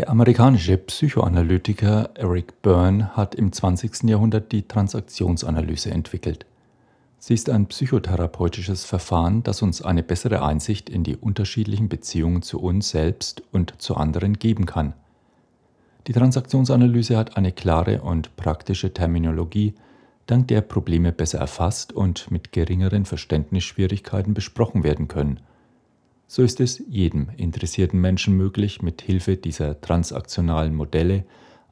Der amerikanische Psychoanalytiker Eric Byrne hat im 20. Jahrhundert die Transaktionsanalyse entwickelt. Sie ist ein psychotherapeutisches Verfahren, das uns eine bessere Einsicht in die unterschiedlichen Beziehungen zu uns selbst und zu anderen geben kann. Die Transaktionsanalyse hat eine klare und praktische Terminologie, dank der Probleme besser erfasst und mit geringeren Verständnisschwierigkeiten besprochen werden können so ist es jedem interessierten Menschen möglich, mit Hilfe dieser transaktionalen Modelle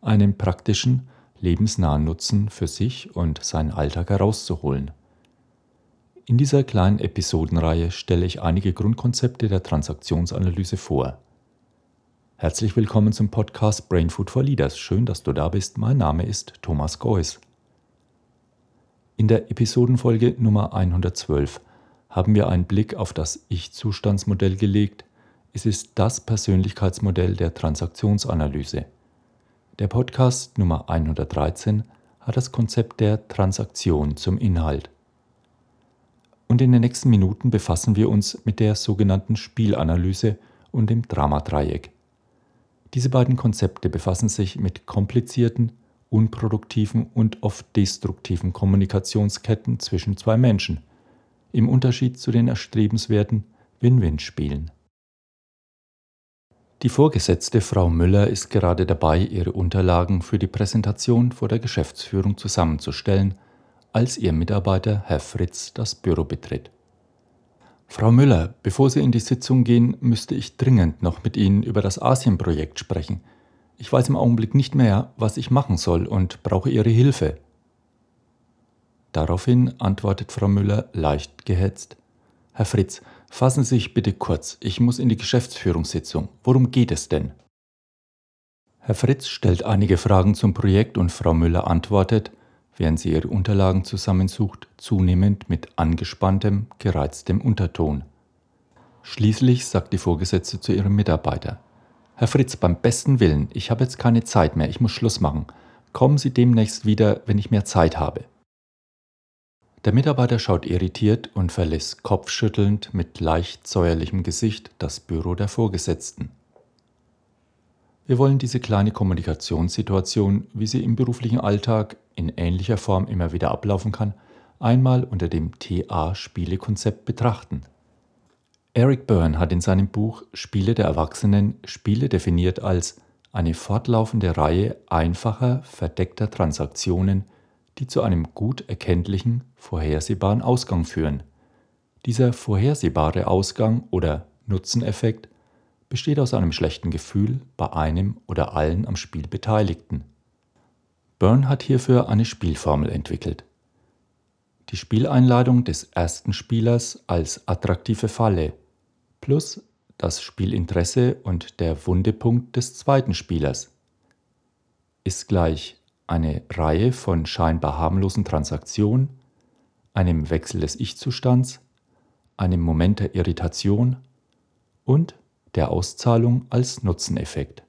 einen praktischen, lebensnahen Nutzen für sich und seinen Alltag herauszuholen. In dieser kleinen Episodenreihe stelle ich einige Grundkonzepte der Transaktionsanalyse vor. Herzlich willkommen zum Podcast Brain Food for Leaders. Schön, dass du da bist. Mein Name ist Thomas Geuss. In der Episodenfolge Nummer 112 haben wir einen Blick auf das Ich-Zustandsmodell gelegt. Es ist das Persönlichkeitsmodell der Transaktionsanalyse. Der Podcast Nummer 113 hat das Konzept der Transaktion zum Inhalt. Und in den nächsten Minuten befassen wir uns mit der sogenannten Spielanalyse und dem Dramadreieck. Diese beiden Konzepte befassen sich mit komplizierten, unproduktiven und oft destruktiven Kommunikationsketten zwischen zwei Menschen im Unterschied zu den erstrebenswerten Win-Win-Spielen. Die Vorgesetzte Frau Müller ist gerade dabei, ihre Unterlagen für die Präsentation vor der Geschäftsführung zusammenzustellen, als ihr Mitarbeiter Herr Fritz das Büro betritt. Frau Müller, bevor Sie in die Sitzung gehen, müsste ich dringend noch mit Ihnen über das Asienprojekt sprechen. Ich weiß im Augenblick nicht mehr, was ich machen soll und brauche Ihre Hilfe. Daraufhin antwortet Frau Müller leicht gehetzt. Herr Fritz, fassen Sie sich bitte kurz, ich muss in die Geschäftsführungssitzung. Worum geht es denn? Herr Fritz stellt einige Fragen zum Projekt und Frau Müller antwortet, während sie ihre Unterlagen zusammensucht, zunehmend mit angespanntem, gereiztem Unterton. Schließlich sagt die Vorgesetzte zu ihrem Mitarbeiter, Herr Fritz, beim besten Willen, ich habe jetzt keine Zeit mehr, ich muss Schluss machen. Kommen Sie demnächst wieder, wenn ich mehr Zeit habe. Der Mitarbeiter schaut irritiert und verlässt kopfschüttelnd mit leicht säuerlichem Gesicht das Büro der Vorgesetzten. Wir wollen diese kleine Kommunikationssituation, wie sie im beruflichen Alltag in ähnlicher Form immer wieder ablaufen kann, einmal unter dem TA-Spielekonzept betrachten. Eric Byrne hat in seinem Buch Spiele der Erwachsenen Spiele definiert als eine fortlaufende Reihe einfacher, verdeckter Transaktionen, die zu einem gut erkenntlichen, vorhersehbaren Ausgang führen. Dieser vorhersehbare Ausgang oder Nutzeneffekt besteht aus einem schlechten Gefühl bei einem oder allen am Spiel Beteiligten. Byrne hat hierfür eine Spielformel entwickelt. Die Spieleinladung des ersten Spielers als attraktive Falle plus das Spielinteresse und der Wundepunkt des zweiten Spielers ist gleich eine Reihe von scheinbar harmlosen Transaktionen, einem Wechsel des Ich-Zustands, einem Moment der Irritation und der Auszahlung als Nutzeneffekt.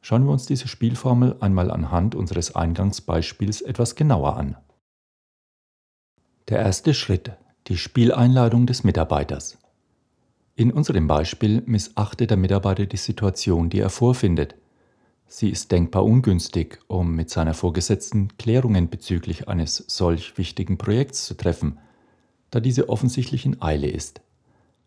Schauen wir uns diese Spielformel einmal anhand unseres Eingangsbeispiels etwas genauer an. Der erste Schritt, die Spieleinladung des Mitarbeiters. In unserem Beispiel missachtet der Mitarbeiter die Situation, die er vorfindet, Sie ist denkbar ungünstig, um mit seiner Vorgesetzten Klärungen bezüglich eines solch wichtigen Projekts zu treffen, da diese offensichtlich in Eile ist.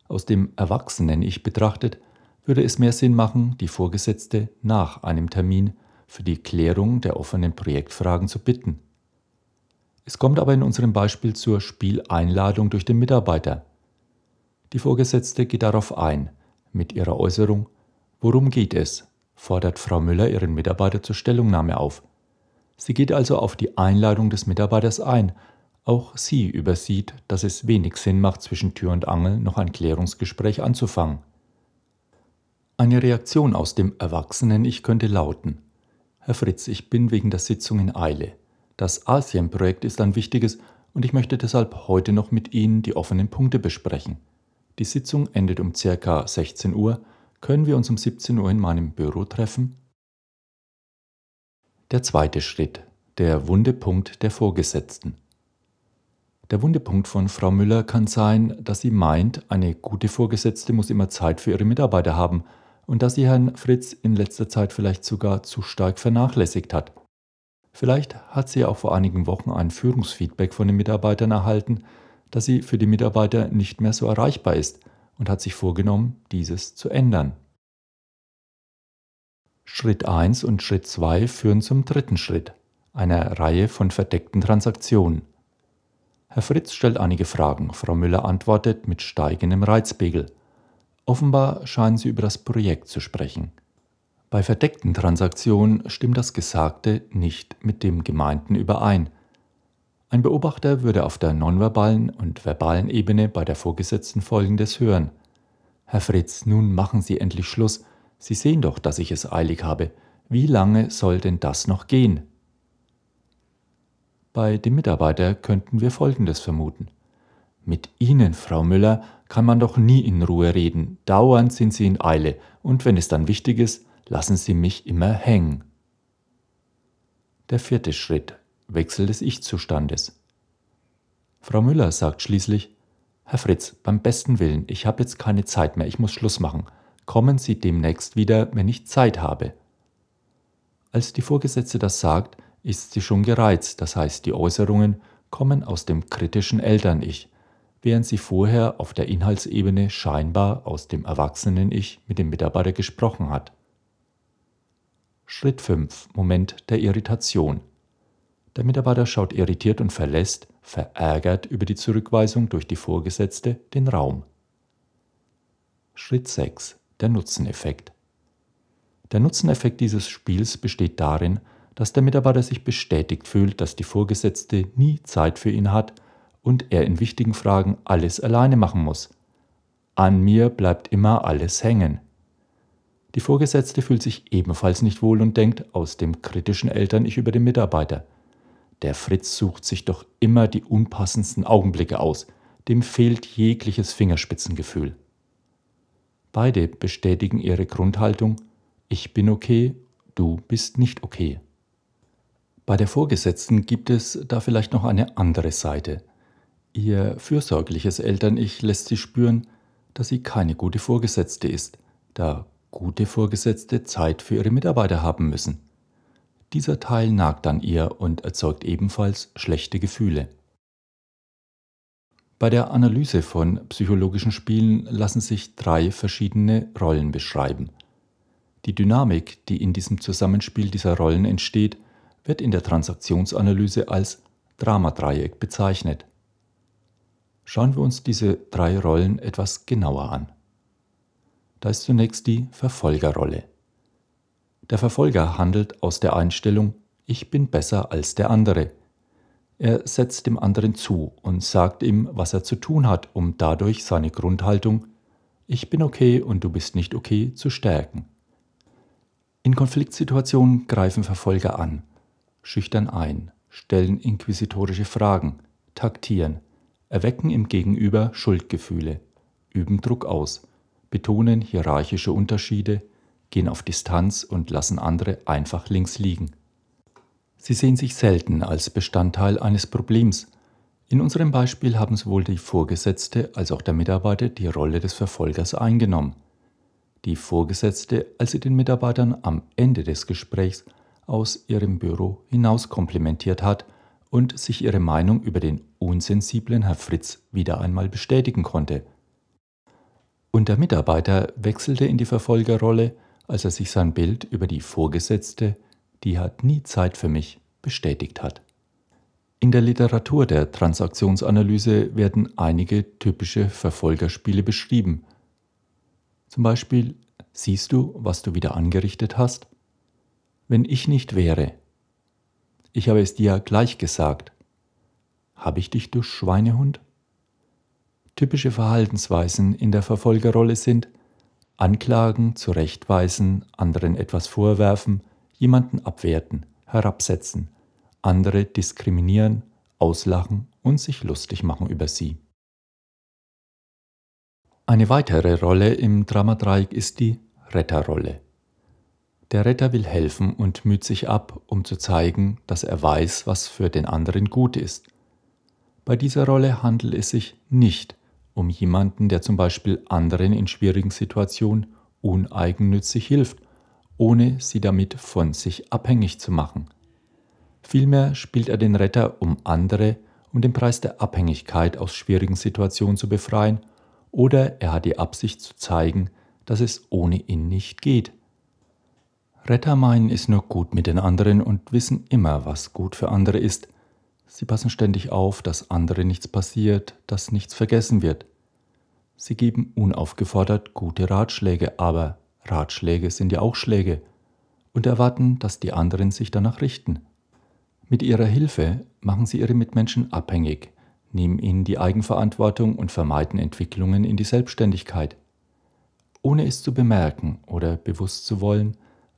Aus dem Erwachsenen-Ich betrachtet, würde es mehr Sinn machen, die Vorgesetzte nach einem Termin für die Klärung der offenen Projektfragen zu bitten. Es kommt aber in unserem Beispiel zur Spieleinladung durch den Mitarbeiter. Die Vorgesetzte geht darauf ein, mit ihrer Äußerung, worum geht es, fordert Frau Müller ihren Mitarbeiter zur Stellungnahme auf. Sie geht also auf die Einladung des Mitarbeiters ein. Auch sie übersieht, dass es wenig Sinn macht, zwischen Tür und Angel noch ein Klärungsgespräch anzufangen. Eine Reaktion aus dem Erwachsenen-Ich könnte lauten: Herr Fritz, ich bin wegen der Sitzung in Eile. Das Asien-Projekt ist ein wichtiges und ich möchte deshalb heute noch mit Ihnen die offenen Punkte besprechen. Die Sitzung endet um ca. 16 Uhr können wir uns um 17 Uhr in meinem Büro treffen? Der zweite Schritt, der Wundepunkt der Vorgesetzten. Der Wundepunkt von Frau Müller kann sein, dass sie meint, eine gute Vorgesetzte muss immer Zeit für ihre Mitarbeiter haben und dass sie Herrn Fritz in letzter Zeit vielleicht sogar zu stark vernachlässigt hat. Vielleicht hat sie auch vor einigen Wochen ein Führungsfeedback von den Mitarbeitern erhalten, dass sie für die Mitarbeiter nicht mehr so erreichbar ist und hat sich vorgenommen, dieses zu ändern. Schritt 1 und Schritt 2 führen zum dritten Schritt, einer Reihe von verdeckten Transaktionen. Herr Fritz stellt einige Fragen, Frau Müller antwortet mit steigendem Reizpegel. Offenbar scheinen sie über das Projekt zu sprechen. Bei verdeckten Transaktionen stimmt das Gesagte nicht mit dem Gemeinten überein. Ein Beobachter würde auf der nonverbalen und verbalen Ebene bei der Vorgesetzten Folgendes hören. Herr Fritz, nun machen Sie endlich Schluss. Sie sehen doch, dass ich es eilig habe. Wie lange soll denn das noch gehen? Bei dem Mitarbeiter könnten wir Folgendes vermuten. Mit Ihnen, Frau Müller, kann man doch nie in Ruhe reden. Dauernd sind Sie in Eile, und wenn es dann wichtig ist, lassen Sie mich immer hängen. Der vierte Schritt. Wechsel des Ich-Zustandes. Frau Müller sagt schließlich, Herr Fritz, beim besten Willen, ich habe jetzt keine Zeit mehr, ich muss Schluss machen. Kommen Sie demnächst wieder, wenn ich Zeit habe. Als die Vorgesetzte das sagt, ist sie schon gereizt, das heißt, die Äußerungen kommen aus dem kritischen Eltern-Ich, während sie vorher auf der Inhaltsebene scheinbar aus dem erwachsenen Ich mit dem Mitarbeiter gesprochen hat. Schritt 5. Moment der Irritation. Der Mitarbeiter schaut irritiert und verlässt, verärgert über die Zurückweisung durch die Vorgesetzte, den Raum. Schritt 6. Der Nutzeneffekt. Der Nutzeneffekt dieses Spiels besteht darin, dass der Mitarbeiter sich bestätigt fühlt, dass die Vorgesetzte nie Zeit für ihn hat und er in wichtigen Fragen alles alleine machen muss. An mir bleibt immer alles hängen. Die Vorgesetzte fühlt sich ebenfalls nicht wohl und denkt aus dem kritischen Eltern-Ich über den Mitarbeiter. Der Fritz sucht sich doch immer die unpassendsten Augenblicke aus, dem fehlt jegliches Fingerspitzengefühl. Beide bestätigen ihre Grundhaltung, ich bin okay, du bist nicht okay. Bei der Vorgesetzten gibt es da vielleicht noch eine andere Seite. Ihr fürsorgliches Eltern-Ich lässt sie spüren, dass sie keine gute Vorgesetzte ist, da gute Vorgesetzte Zeit für ihre Mitarbeiter haben müssen. Dieser Teil nagt an ihr und erzeugt ebenfalls schlechte Gefühle. Bei der Analyse von psychologischen Spielen lassen sich drei verschiedene Rollen beschreiben. Die Dynamik, die in diesem Zusammenspiel dieser Rollen entsteht, wird in der Transaktionsanalyse als Dramadreieck bezeichnet. Schauen wir uns diese drei Rollen etwas genauer an. Da ist zunächst die Verfolgerrolle. Der Verfolger handelt aus der Einstellung, ich bin besser als der andere. Er setzt dem anderen zu und sagt ihm, was er zu tun hat, um dadurch seine Grundhaltung, ich bin okay und du bist nicht okay, zu stärken. In Konfliktsituationen greifen Verfolger an, schüchtern ein, stellen inquisitorische Fragen, taktieren, erwecken im Gegenüber Schuldgefühle, üben Druck aus, betonen hierarchische Unterschiede, gehen auf Distanz und lassen andere einfach links liegen. Sie sehen sich selten als Bestandteil eines Problems. In unserem Beispiel haben sowohl die Vorgesetzte als auch der Mitarbeiter die Rolle des Verfolgers eingenommen. Die Vorgesetzte, als sie den Mitarbeitern am Ende des Gesprächs aus ihrem Büro hinaus komplimentiert hat und sich ihre Meinung über den unsensiblen Herr Fritz wieder einmal bestätigen konnte – und der Mitarbeiter wechselte in die Verfolgerrolle, als er sich sein Bild über die Vorgesetzte, die hat nie Zeit für mich, bestätigt hat. In der Literatur der Transaktionsanalyse werden einige typische Verfolgerspiele beschrieben. Zum Beispiel, siehst du, was du wieder angerichtet hast? Wenn ich nicht wäre. Ich habe es dir gleich gesagt. Habe ich dich, du Schweinehund? Typische Verhaltensweisen in der Verfolgerrolle sind Anklagen, zurechtweisen, anderen etwas vorwerfen, jemanden abwerten, herabsetzen, andere diskriminieren, auslachen und sich lustig machen über sie. Eine weitere Rolle im Dramadreieck ist die Retterrolle. Der Retter will helfen und müht sich ab, um zu zeigen, dass er weiß, was für den anderen gut ist. Bei dieser Rolle handelt es sich nicht um jemanden, der zum Beispiel anderen in schwierigen Situationen uneigennützig hilft, ohne sie damit von sich abhängig zu machen. Vielmehr spielt er den Retter, um andere um den Preis der Abhängigkeit aus schwierigen Situationen zu befreien, oder er hat die Absicht zu zeigen, dass es ohne ihn nicht geht. Retter meinen es nur gut mit den anderen und wissen immer, was gut für andere ist. Sie passen ständig auf, dass andere nichts passiert, dass nichts vergessen wird. Sie geben unaufgefordert gute Ratschläge, aber Ratschläge sind ja auch Schläge und erwarten, dass die anderen sich danach richten. Mit ihrer Hilfe machen sie ihre Mitmenschen abhängig, nehmen ihnen die Eigenverantwortung und vermeiden Entwicklungen in die Selbstständigkeit. Ohne es zu bemerken oder bewusst zu wollen,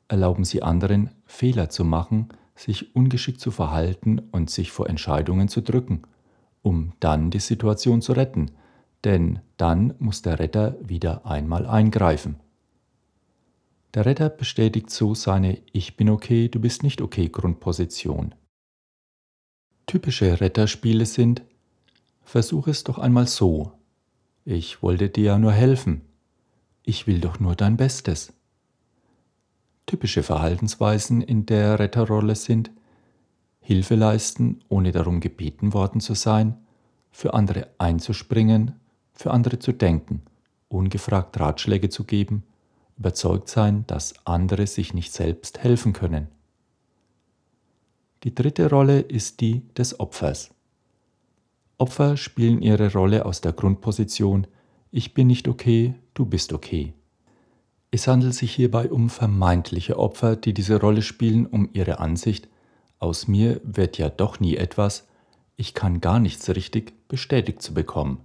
erlauben sie anderen, Fehler zu machen, sich ungeschickt zu verhalten und sich vor Entscheidungen zu drücken, um dann die Situation zu retten, denn dann muss der Retter wieder einmal eingreifen. Der Retter bestätigt so seine Ich bin okay, du bist nicht okay Grundposition. Typische Retterspiele sind Versuch es doch einmal so. Ich wollte dir ja nur helfen. Ich will doch nur dein Bestes. Typische Verhaltensweisen in der Retterrolle sind Hilfe leisten, ohne darum gebeten worden zu sein, für andere einzuspringen, für andere zu denken, ungefragt Ratschläge zu geben, überzeugt sein, dass andere sich nicht selbst helfen können. Die dritte Rolle ist die des Opfers. Opfer spielen ihre Rolle aus der Grundposition Ich bin nicht okay, du bist okay. Es handelt sich hierbei um vermeintliche Opfer, die diese Rolle spielen, um ihre Ansicht Aus mir wird ja doch nie etwas, ich kann gar nichts richtig bestätigt zu bekommen.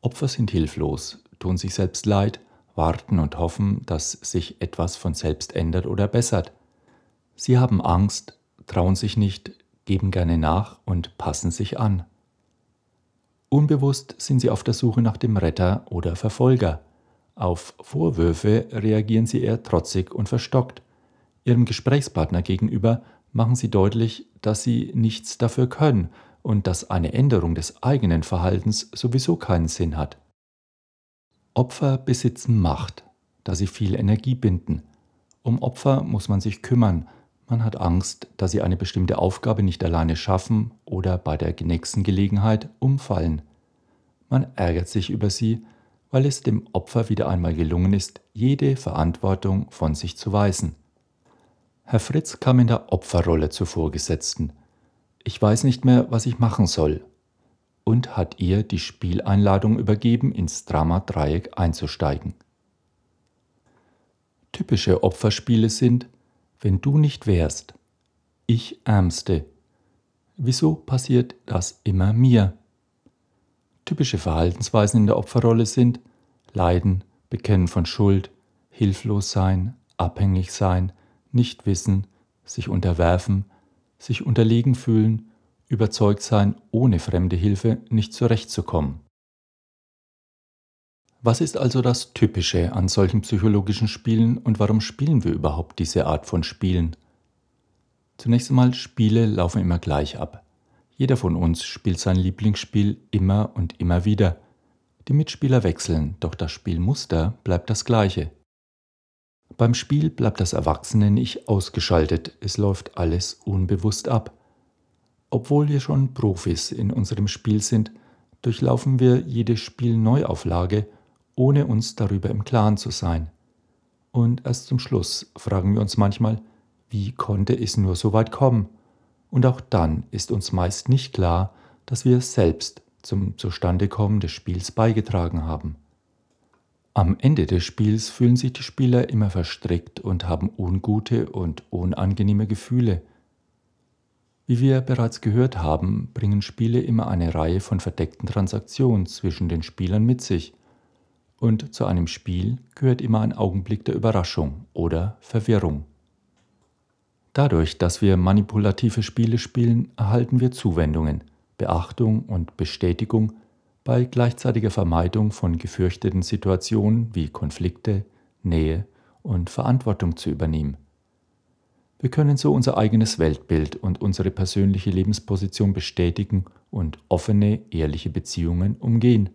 Opfer sind hilflos, tun sich selbst leid, warten und hoffen, dass sich etwas von selbst ändert oder bessert. Sie haben Angst, trauen sich nicht, geben gerne nach und passen sich an. Unbewusst sind sie auf der Suche nach dem Retter oder Verfolger. Auf Vorwürfe reagieren sie eher trotzig und verstockt. Ihrem Gesprächspartner gegenüber machen sie deutlich, dass sie nichts dafür können und dass eine Änderung des eigenen Verhaltens sowieso keinen Sinn hat. Opfer besitzen Macht, da sie viel Energie binden. Um Opfer muss man sich kümmern, man hat Angst, dass sie eine bestimmte Aufgabe nicht alleine schaffen oder bei der nächsten Gelegenheit umfallen. Man ärgert sich über sie, weil es dem Opfer wieder einmal gelungen ist, jede Verantwortung von sich zu weisen. Herr Fritz kam in der Opferrolle zur Vorgesetzten. Ich weiß nicht mehr, was ich machen soll. Und hat ihr die Spieleinladung übergeben, ins Drama-Dreieck einzusteigen. Typische Opferspiele sind wenn du nicht wärst, ich Ärmste. Wieso passiert das immer mir? Typische Verhaltensweisen in der Opferrolle sind Leiden, Bekennen von Schuld, hilflos sein, abhängig sein, nicht wissen, sich unterwerfen, sich unterlegen fühlen, überzeugt sein, ohne fremde Hilfe nicht zurechtzukommen. Was ist also das Typische an solchen psychologischen Spielen und warum spielen wir überhaupt diese Art von Spielen? Zunächst einmal, Spiele laufen immer gleich ab. Jeder von uns spielt sein Lieblingsspiel immer und immer wieder. Die Mitspieler wechseln, doch das Spielmuster bleibt das gleiche. Beim Spiel bleibt das Erwachsene-Ich ausgeschaltet, es läuft alles unbewusst ab. Obwohl wir schon Profis in unserem Spiel sind, durchlaufen wir jede Spielneuauflage ohne uns darüber im Klaren zu sein. Und erst zum Schluss fragen wir uns manchmal, wie konnte es nur so weit kommen? Und auch dann ist uns meist nicht klar, dass wir selbst zum Zustandekommen des Spiels beigetragen haben. Am Ende des Spiels fühlen sich die Spieler immer verstrickt und haben ungute und unangenehme Gefühle. Wie wir bereits gehört haben, bringen Spiele immer eine Reihe von verdeckten Transaktionen zwischen den Spielern mit sich und zu einem Spiel gehört immer ein Augenblick der Überraschung oder Verwirrung. Dadurch, dass wir manipulative Spiele spielen, erhalten wir Zuwendungen, Beachtung und Bestätigung bei gleichzeitiger Vermeidung von gefürchteten Situationen wie Konflikte, Nähe und Verantwortung zu übernehmen. Wir können so unser eigenes Weltbild und unsere persönliche Lebensposition bestätigen und offene, ehrliche Beziehungen umgehen.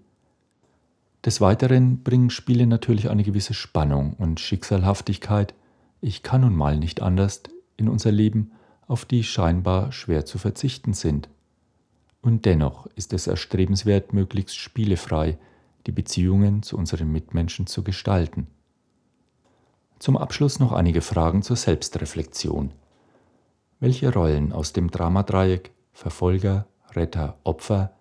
Des Weiteren bringen Spiele natürlich eine gewisse Spannung und Schicksalhaftigkeit, ich kann nun mal nicht anders, in unser Leben, auf die scheinbar schwer zu verzichten sind. Und dennoch ist es erstrebenswert, möglichst spielefrei die Beziehungen zu unseren Mitmenschen zu gestalten. Zum Abschluss noch einige Fragen zur Selbstreflexion. Welche Rollen aus dem Dramadreieck Verfolger, Retter, Opfer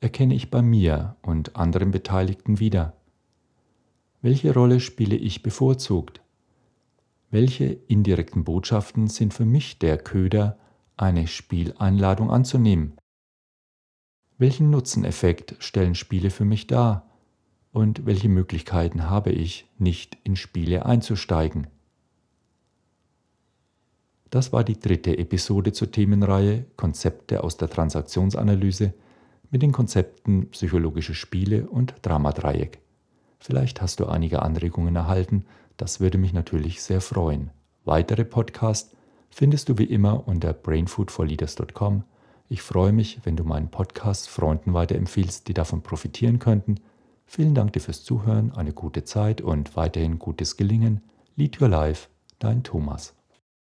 erkenne ich bei mir und anderen Beteiligten wieder? Welche Rolle spiele ich bevorzugt? Welche indirekten Botschaften sind für mich der Köder, eine Spieleinladung anzunehmen? Welchen Nutzeneffekt stellen Spiele für mich dar? Und welche Möglichkeiten habe ich, nicht in Spiele einzusteigen? Das war die dritte Episode zur Themenreihe Konzepte aus der Transaktionsanalyse mit den Konzepten psychologische Spiele und Dramadreieck. Vielleicht hast du einige Anregungen erhalten, das würde mich natürlich sehr freuen. Weitere Podcasts findest du wie immer unter brainfoodforleaders.com. Ich freue mich, wenn du meinen Podcast Freunden weiterempfiehlst, die davon profitieren könnten. Vielen Dank dir fürs Zuhören, eine gute Zeit und weiterhin gutes Gelingen. Lead Your Life, dein Thomas.